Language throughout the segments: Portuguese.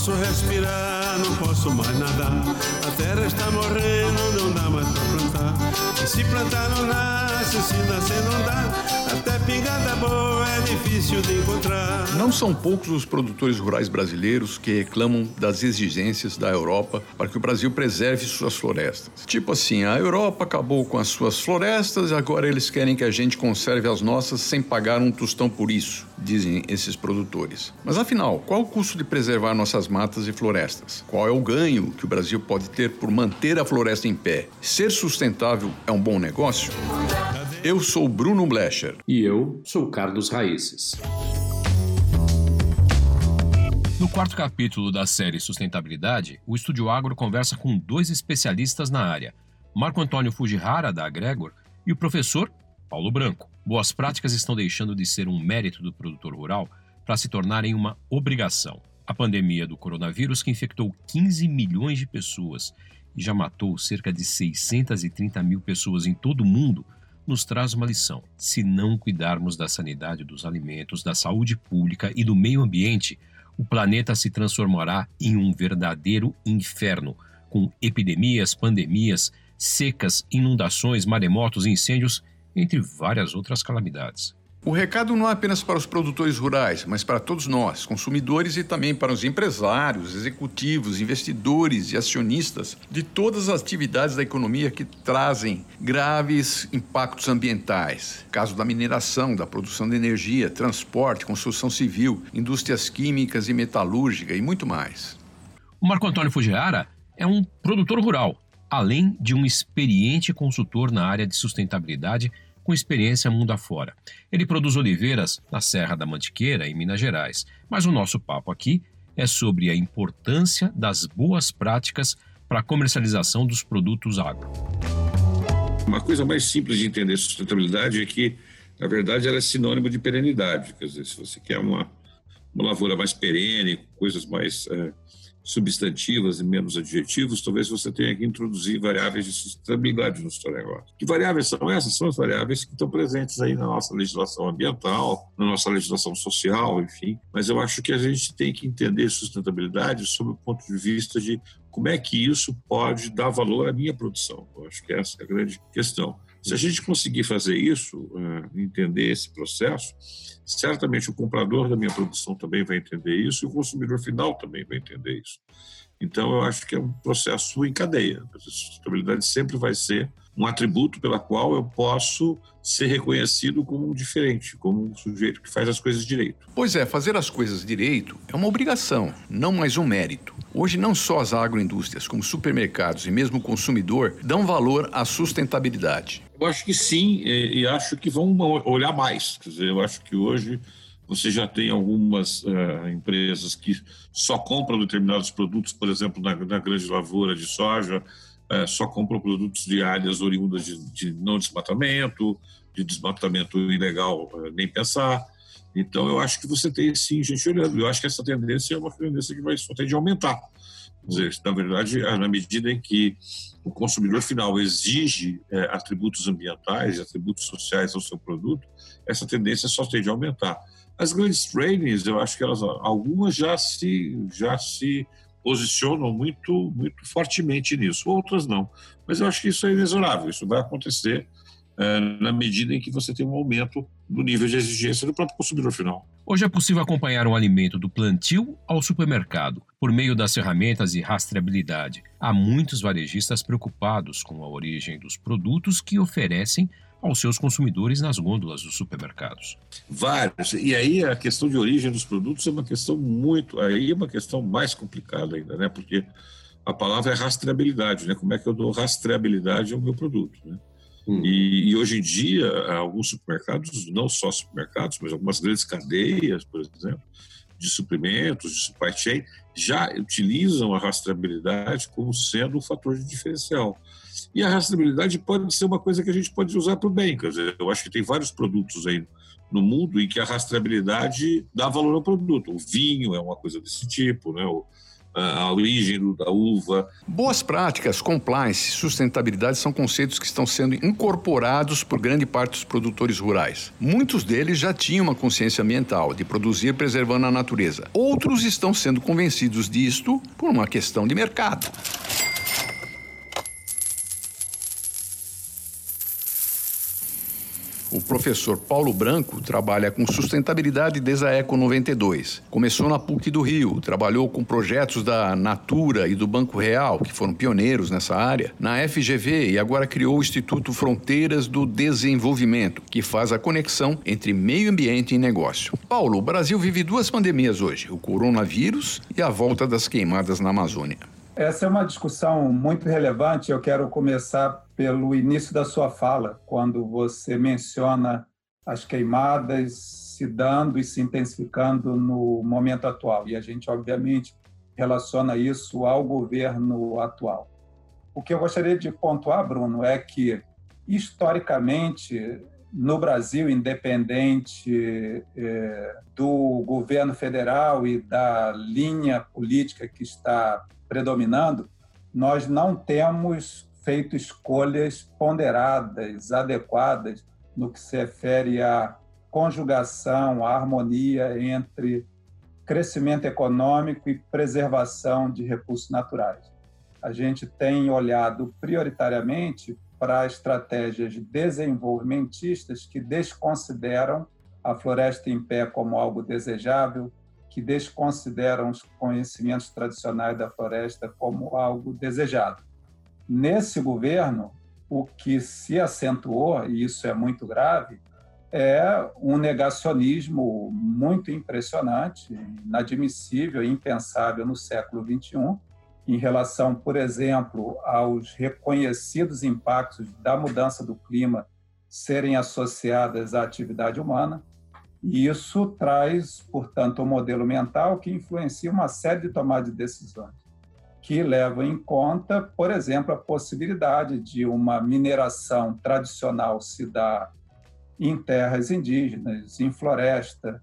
posso respirar, não posso mais nadar. A terra está morrendo, não dá mais pra plantar. E se plantar não nasce, se nascer não dá. Até pingada boa é difícil de encontrar. Não são poucos os produtores rurais brasileiros que reclamam das exigências da Europa para que o Brasil preserve suas florestas. Tipo assim, a Europa acabou com as suas florestas e agora eles querem que a gente conserve as nossas sem pagar um tostão por isso, dizem esses produtores. Mas afinal, qual o custo de preservar nossas matas e florestas? Qual é o ganho que o Brasil pode ter por manter a floresta em pé? Ser sustentável é um bom negócio? Eu sou Bruno Blecher. E eu sou Carlos Raíces. No quarto capítulo da série Sustentabilidade, o Estúdio Agro conversa com dois especialistas na área, Marco Antônio Fujihara, da Gregor, e o professor Paulo Branco. Boas práticas estão deixando de ser um mérito do produtor rural para se tornarem uma obrigação. A pandemia do coronavírus, que infectou 15 milhões de pessoas e já matou cerca de 630 mil pessoas em todo o mundo, nos traz uma lição. Se não cuidarmos da sanidade dos alimentos, da saúde pública e do meio ambiente, o planeta se transformará em um verdadeiro inferno, com epidemias, pandemias, secas, inundações, maremotos, incêndios, entre várias outras calamidades. O recado não é apenas para os produtores rurais, mas para todos nós, consumidores e também para os empresários, executivos, investidores e acionistas de todas as atividades da economia que trazem graves impactos ambientais. Caso da mineração, da produção de energia, transporte, construção civil, indústrias químicas e metalúrgica e muito mais. O Marco Antônio Fujihara é um produtor rural, além de um experiente consultor na área de sustentabilidade com experiência mundo afora. Ele produz oliveiras na Serra da Mantiqueira, em Minas Gerais. Mas o nosso papo aqui é sobre a importância das boas práticas para a comercialização dos produtos agro. Uma coisa mais simples de entender sustentabilidade é que, na verdade, ela é sinônimo de perenidade. Quer dizer, se você quer uma, uma lavoura mais perene, coisas mais é, substantivas e menos adjetivos, talvez você tenha que introduzir variáveis de sustentabilidade no seu negócio. Que variáveis são essas? São as variáveis que estão presentes aí na nossa legislação ambiental, na nossa legislação social, enfim. Mas eu acho que a gente tem que entender sustentabilidade sob o ponto de vista de como é que isso pode dar valor à minha produção. Eu acho que essa é a grande questão. Se a gente conseguir fazer isso, eh, entender esse processo, certamente o comprador da minha produção também vai entender isso e o consumidor final também vai entender isso. Então, eu acho que é um processo em cadeia. A sustentabilidade sempre vai ser um atributo pela qual eu posso ser reconhecido como um diferente, como um sujeito que faz as coisas direito. Pois é, fazer as coisas direito é uma obrigação, não mais um mérito. Hoje, não só as agroindústrias, como supermercados e mesmo o consumidor dão valor à sustentabilidade. Eu acho que sim, e, acho que vão olhar mais. Quer dizer, eu acho que hoje você já tem algumas uh, empresas que só compram determinados produtos, por exemplo, na, na grande lavoura de soja, uh, só compram produtos de áreas oriundas de, de não desmatamento, de desmatamento ilegal, uh, nem pensar. Então, eu acho que você tem sim gente olhando. Eu acho que essa tendência é uma tendência que vai só tende a aumentar. Dizer, na verdade, na medida em que o consumidor final exige é, atributos ambientais atributos sociais ao seu produto, essa tendência só tende a aumentar. As grandes trainings, eu acho que elas, algumas já se, já se posicionam muito, muito fortemente nisso, outras não. Mas eu acho que isso é inexorável, isso vai acontecer é, na medida em que você tem um aumento do nível de exigência do próprio consumidor final. Hoje é possível acompanhar um alimento do plantio ao supermercado por meio das ferramentas de rastreabilidade. Há muitos varejistas preocupados com a origem dos produtos que oferecem aos seus consumidores nas gôndolas dos supermercados. Vários. E aí a questão de origem dos produtos é uma questão muito, aí é uma questão mais complicada ainda, né? Porque a palavra é rastreabilidade, né? Como é que eu dou rastreabilidade ao meu produto, né? Hum. E, e, hoje em dia, alguns supermercados, não só supermercados, mas algumas grandes cadeias, por exemplo, de suprimentos, de supply chain, já utilizam a rastreabilidade como sendo um fator de diferencial. E a rastreabilidade pode ser uma coisa que a gente pode usar para o bem. Quer dizer, eu acho que tem vários produtos aí no mundo em que a rastreabilidade dá valor ao produto. O vinho é uma coisa desse tipo, né? O, a origem da uva. Boas práticas, compliance sustentabilidade são conceitos que estão sendo incorporados por grande parte dos produtores rurais. Muitos deles já tinham uma consciência ambiental de produzir preservando a natureza. Outros estão sendo convencidos disto por uma questão de mercado. O professor Paulo Branco trabalha com sustentabilidade desde a Eco 92. Começou na PUC do Rio, trabalhou com projetos da Natura e do Banco Real, que foram pioneiros nessa área, na FGV e agora criou o Instituto Fronteiras do Desenvolvimento, que faz a conexão entre meio ambiente e negócio. Paulo, o Brasil vive duas pandemias hoje: o coronavírus e a volta das queimadas na Amazônia. Essa é uma discussão muito relevante. Eu quero começar pelo início da sua fala, quando você menciona as queimadas se dando e se intensificando no momento atual. E a gente, obviamente, relaciona isso ao governo atual. O que eu gostaria de pontuar, Bruno, é que, historicamente, no Brasil, independente é, do governo federal e da linha política que está predominando, nós não temos feito escolhas ponderadas, adequadas no que se refere à conjugação, à harmonia entre crescimento econômico e preservação de recursos naturais. A gente tem olhado prioritariamente para estratégias desenvolvimentistas que desconsideram a floresta em pé como algo desejável, que desconsideram os conhecimentos tradicionais da floresta como algo desejado. Nesse governo, o que se acentuou, e isso é muito grave, é um negacionismo muito impressionante, inadmissível, impensável no século XXI, em relação, por exemplo, aos reconhecidos impactos da mudança do clima serem associadas à atividade humana, e isso traz, portanto, um modelo mental que influencia uma série de tomadas de decisões, que levam em conta, por exemplo, a possibilidade de uma mineração tradicional se dar em terras indígenas, em floresta,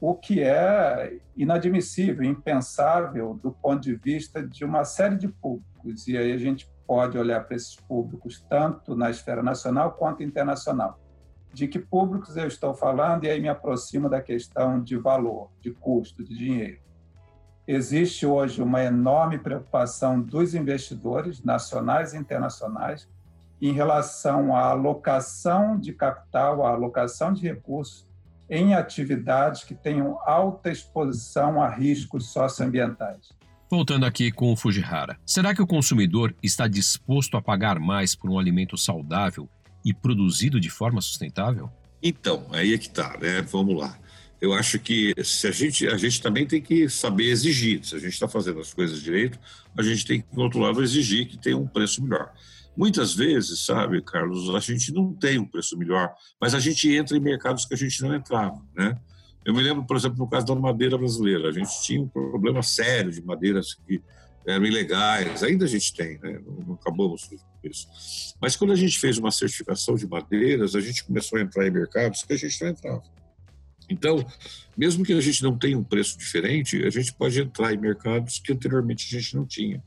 o que é inadmissível, impensável do ponto de vista de uma série de públicos. E aí a gente pode olhar para esses públicos tanto na esfera nacional quanto internacional de que públicos eu estou falando e aí me aproximo da questão de valor, de custo, de dinheiro. Existe hoje uma enorme preocupação dos investidores nacionais e internacionais em relação à alocação de capital, à alocação de recursos em atividades que tenham alta exposição a riscos socioambientais. Voltando aqui com o Fujihara, será que o consumidor está disposto a pagar mais por um alimento saudável e produzido de forma sustentável? Então, aí é que tá, né? Vamos lá. Eu acho que se a gente, a gente também tem que saber exigir. Se a gente está fazendo as coisas direito, a gente tem que, do outro lado, exigir que tenha um preço melhor. Muitas vezes, sabe, Carlos, a gente não tem um preço melhor, mas a gente entra em mercados que a gente não entrava, né? Eu me lembro, por exemplo, no caso da madeira brasileira, a gente tinha um problema sério de madeiras que eram ilegais, ainda a gente tem, né? não, não acabamos com isso. Mas quando a gente fez uma certificação de madeiras, a gente começou a entrar em mercados que a gente não entrava. Então, mesmo que a gente não tenha um preço diferente, a gente pode entrar em mercados que anteriormente a gente não tinha.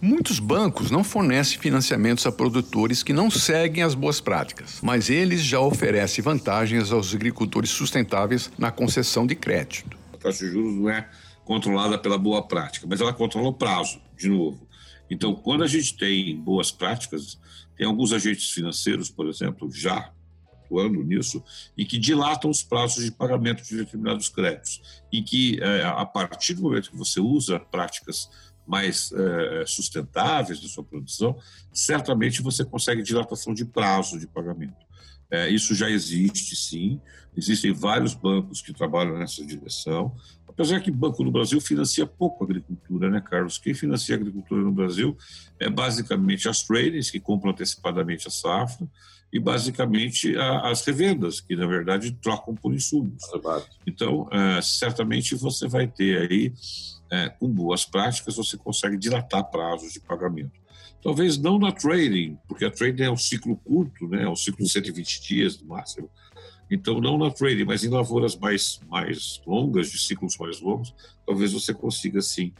Muitos bancos não fornecem financiamentos a produtores que não seguem as boas práticas, mas eles já oferecem vantagens aos agricultores sustentáveis na concessão de crédito. A taxa de juros não é controlada pela boa prática, mas ela controla o prazo, de novo. Então, quando a gente tem boas práticas, tem alguns agentes financeiros, por exemplo, já atuando nisso, e que dilatam os prazos de pagamento de determinados créditos, e que, é, a partir do momento que você usa práticas mais é, sustentáveis da sua produção, certamente você consegue dilatação de prazo de pagamento. É, isso já existe, sim. Existem vários bancos que trabalham nessa direção. Apesar que o Banco do Brasil financia pouco a agricultura, né, Carlos? Quem financia a agricultura no Brasil é basicamente as tradings, que compram antecipadamente a safra, e basicamente a, as revendas, que na verdade trocam por insumos. Então, é, certamente você vai ter aí, é, com boas práticas, você consegue dilatar prazos de pagamento. Talvez não na trading, porque a trading é um ciclo curto, né? é um ciclo de 120 dias no máximo. Então, não na trading, mas em lavouras mais, mais longas, de ciclos mais longos, talvez você consiga, sim,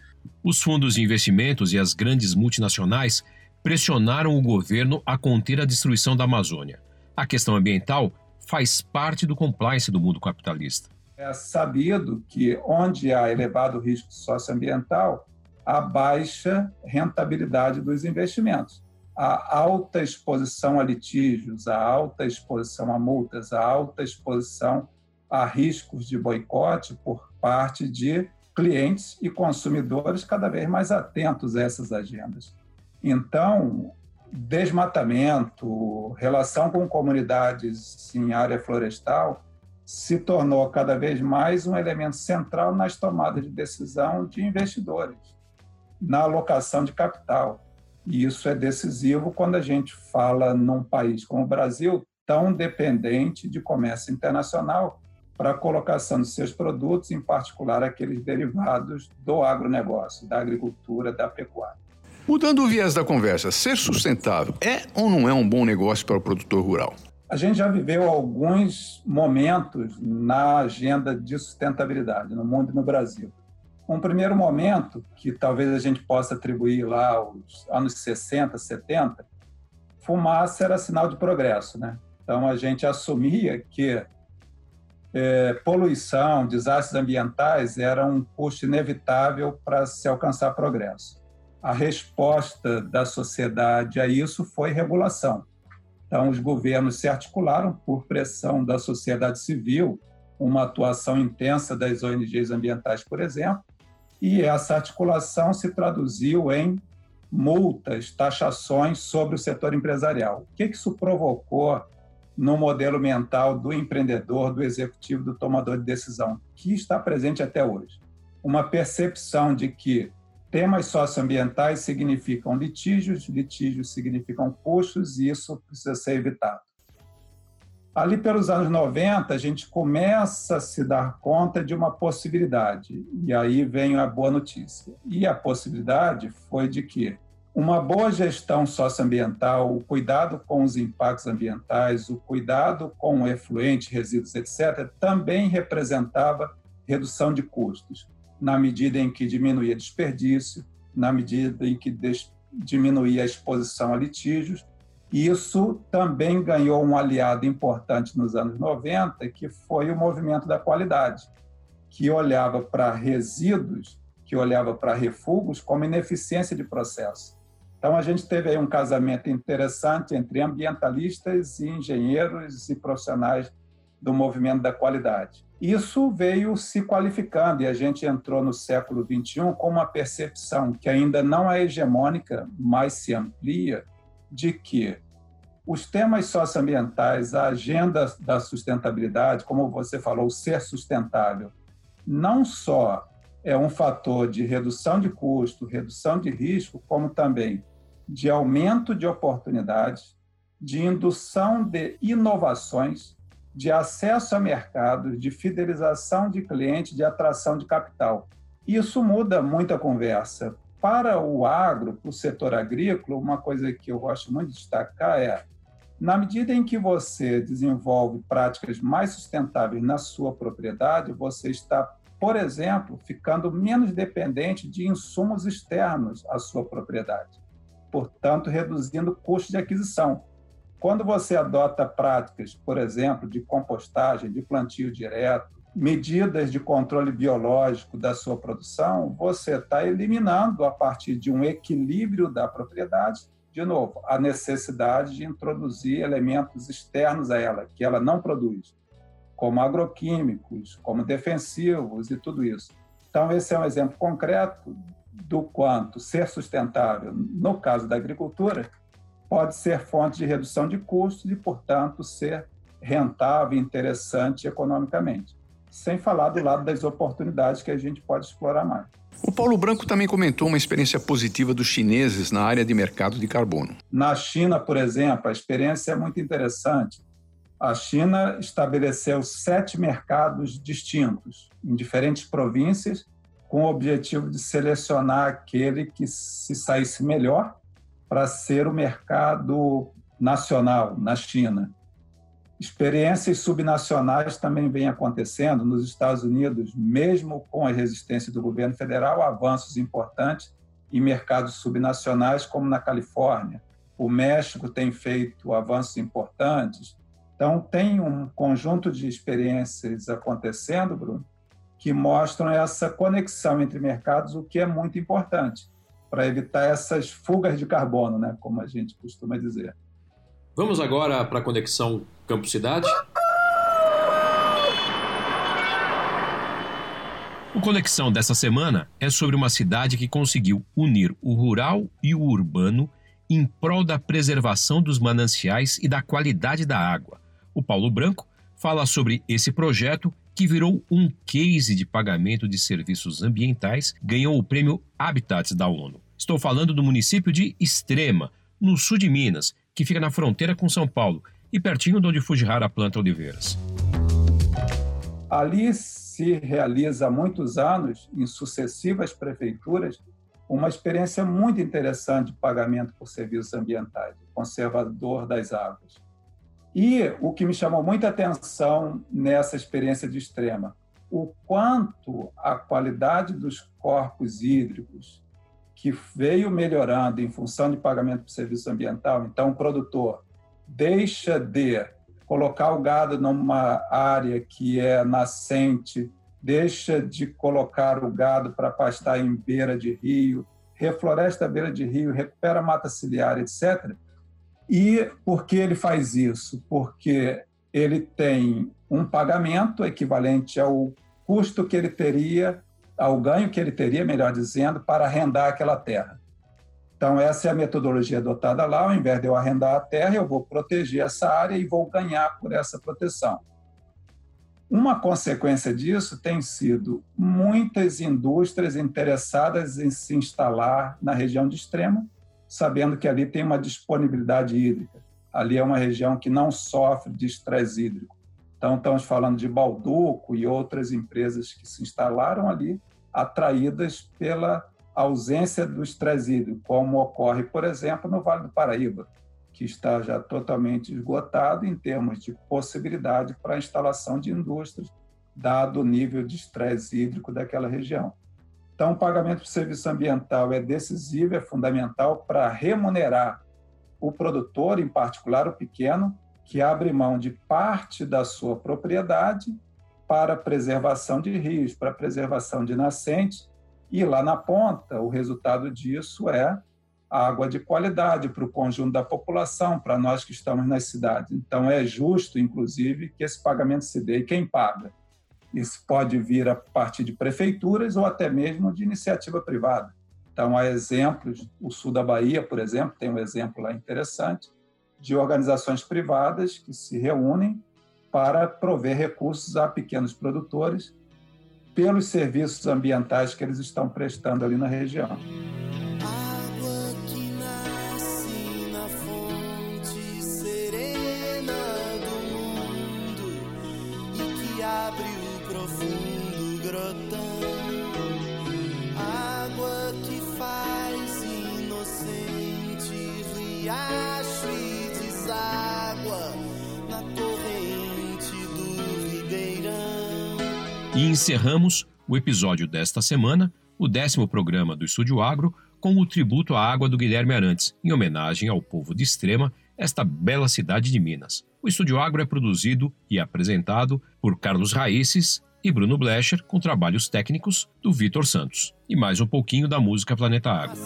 Os fundos de investimentos e as grandes multinacionais pressionaram o governo a conter a destruição da Amazônia. A questão ambiental faz parte do compliance do mundo capitalista. É sabido que onde há elevado risco socioambiental, há baixa rentabilidade dos investimentos. A alta exposição a litígios, a alta exposição a multas, a alta exposição a riscos de boicote por parte de clientes e consumidores cada vez mais atentos a essas agendas. Então, desmatamento, relação com comunidades em área florestal, se tornou cada vez mais um elemento central nas tomadas de decisão de investidores, na alocação de capital. E isso é decisivo quando a gente fala num país como o Brasil, tão dependente de comércio internacional para a colocação de seus produtos, em particular aqueles derivados do agronegócio, da agricultura, da pecuária. Mudando o viés da conversa, ser sustentável é ou não é um bom negócio para o produtor rural? A gente já viveu alguns momentos na agenda de sustentabilidade no mundo e no Brasil. Um primeiro momento, que talvez a gente possa atribuir lá aos anos 60, 70, fumaça era sinal de progresso. Né? Então a gente assumia que é, poluição, desastres ambientais eram um custo inevitável para se alcançar progresso. A resposta da sociedade a isso foi regulação. Então, os governos se articularam por pressão da sociedade civil, uma atuação intensa das ONGs ambientais, por exemplo, e essa articulação se traduziu em multas, taxações sobre o setor empresarial. O que isso provocou no modelo mental do empreendedor, do executivo, do tomador de decisão, que está presente até hoje. Uma percepção de que temas socioambientais significam litígios, litígios significam custos e isso precisa ser evitado. Ali pelos anos 90, a gente começa a se dar conta de uma possibilidade, e aí vem a boa notícia. E a possibilidade foi de que uma boa gestão socioambiental, o cuidado com os impactos ambientais, o cuidado com efluentes, resíduos, etc., também representava redução de custos, na medida em que diminuía desperdício, na medida em que diminuía a exposição a litígios. Isso também ganhou um aliado importante nos anos 90, que foi o movimento da qualidade, que olhava para resíduos, que olhava para refugos como ineficiência de processo então, a gente teve aí um casamento interessante entre ambientalistas e engenheiros e profissionais do movimento da qualidade. Isso veio se qualificando e a gente entrou no século XXI com uma percepção que ainda não é hegemônica, mas se amplia, de que os temas socioambientais, a agenda da sustentabilidade, como você falou, ser sustentável, não só é um fator de redução de custo, redução de risco, como também de aumento de oportunidades, de indução de inovações, de acesso a mercados, de fidelização de clientes, de atração de capital. Isso muda muito a conversa. Para o agro, para o setor agrícola, uma coisa que eu gosto muito de destacar é, na medida em que você desenvolve práticas mais sustentáveis na sua propriedade, você está, por exemplo, ficando menos dependente de insumos externos à sua propriedade portanto, reduzindo o custo de aquisição. Quando você adota práticas, por exemplo, de compostagem, de plantio direto, medidas de controle biológico da sua produção, você está eliminando, a partir de um equilíbrio da propriedade, de novo, a necessidade de introduzir elementos externos a ela, que ela não produz, como agroquímicos, como defensivos e tudo isso. Então, esse é um exemplo concreto do quanto ser sustentável, no caso da agricultura, pode ser fonte de redução de custos e, portanto, ser rentável e interessante economicamente. Sem falar do lado das oportunidades que a gente pode explorar mais. O Paulo Branco também comentou uma experiência positiva dos chineses na área de mercado de carbono. Na China, por exemplo, a experiência é muito interessante. A China estabeleceu sete mercados distintos em diferentes províncias com o objetivo de selecionar aquele que se saísse melhor para ser o mercado nacional na China. Experiências subnacionais também vêm acontecendo nos Estados Unidos, mesmo com a resistência do governo federal, avanços importantes em mercados subnacionais, como na Califórnia. O México tem feito avanços importantes. Então, tem um conjunto de experiências acontecendo, Bruno, que mostram essa conexão entre mercados, o que é muito importante para evitar essas fugas de carbono, né, como a gente costuma dizer. Vamos agora para a conexão Campo Cidade? O Conexão dessa semana é sobre uma cidade que conseguiu unir o rural e o urbano em prol da preservação dos mananciais e da qualidade da água. O Paulo Branco fala sobre esse projeto que virou um case de pagamento de serviços ambientais, ganhou o prêmio Habitats da ONU. Estou falando do município de Extrema, no sul de Minas, que fica na fronteira com São Paulo e pertinho de onde Fujihara planta oliveiras. Ali se realiza há muitos anos, em sucessivas prefeituras, uma experiência muito interessante de pagamento por serviços ambientais, conservador das águas. E o que me chamou muita atenção nessa experiência de extrema, o quanto a qualidade dos corpos hídricos que veio melhorando em função de pagamento por serviço ambiental, então o produtor deixa de colocar o gado numa área que é nascente, deixa de colocar o gado para pastar em beira de rio, refloresta a beira de rio, recupera mata ciliar, etc. E por que ele faz isso? Porque ele tem um pagamento equivalente ao custo que ele teria ao ganho que ele teria, melhor dizendo, para arrendar aquela terra. Então, essa é a metodologia adotada lá. Ao invés de eu arrendar a terra, eu vou proteger essa área e vou ganhar por essa proteção. Uma consequência disso tem sido muitas indústrias interessadas em se instalar na região de extremo, sabendo que ali tem uma disponibilidade hídrica. Ali é uma região que não sofre de estresse hídrico. Então, estamos falando de Balduco e outras empresas que se instalaram ali, atraídas pela ausência do estresse hídrico, como ocorre, por exemplo, no Vale do Paraíba, que está já totalmente esgotado em termos de possibilidade para a instalação de indústrias, dado o nível de estresse hídrico daquela região. Então, o pagamento por serviço ambiental é decisivo, é fundamental para remunerar o produtor, em particular o pequeno, que abre mão de parte da sua propriedade para preservação de rios, para preservação de nascentes, e lá na ponta, o resultado disso é água de qualidade para o conjunto da população, para nós que estamos nas cidades. Então, é justo, inclusive, que esse pagamento se dê. E quem paga? Isso pode vir a partir de prefeituras ou até mesmo de iniciativa privada. Então, há exemplos, o sul da Bahia, por exemplo, tem um exemplo lá interessante, de organizações privadas que se reúnem para prover recursos a pequenos produtores pelos serviços ambientais que eles estão prestando ali na região. Encerramos o episódio desta semana, o décimo programa do Estúdio Agro, com o tributo à água do Guilherme Arantes, em homenagem ao povo de Extrema, esta bela cidade de Minas. O Estúdio Agro é produzido e apresentado por Carlos Raíces e Bruno Blecher, com trabalhos técnicos do Vitor Santos. E mais um pouquinho da música Planeta Água.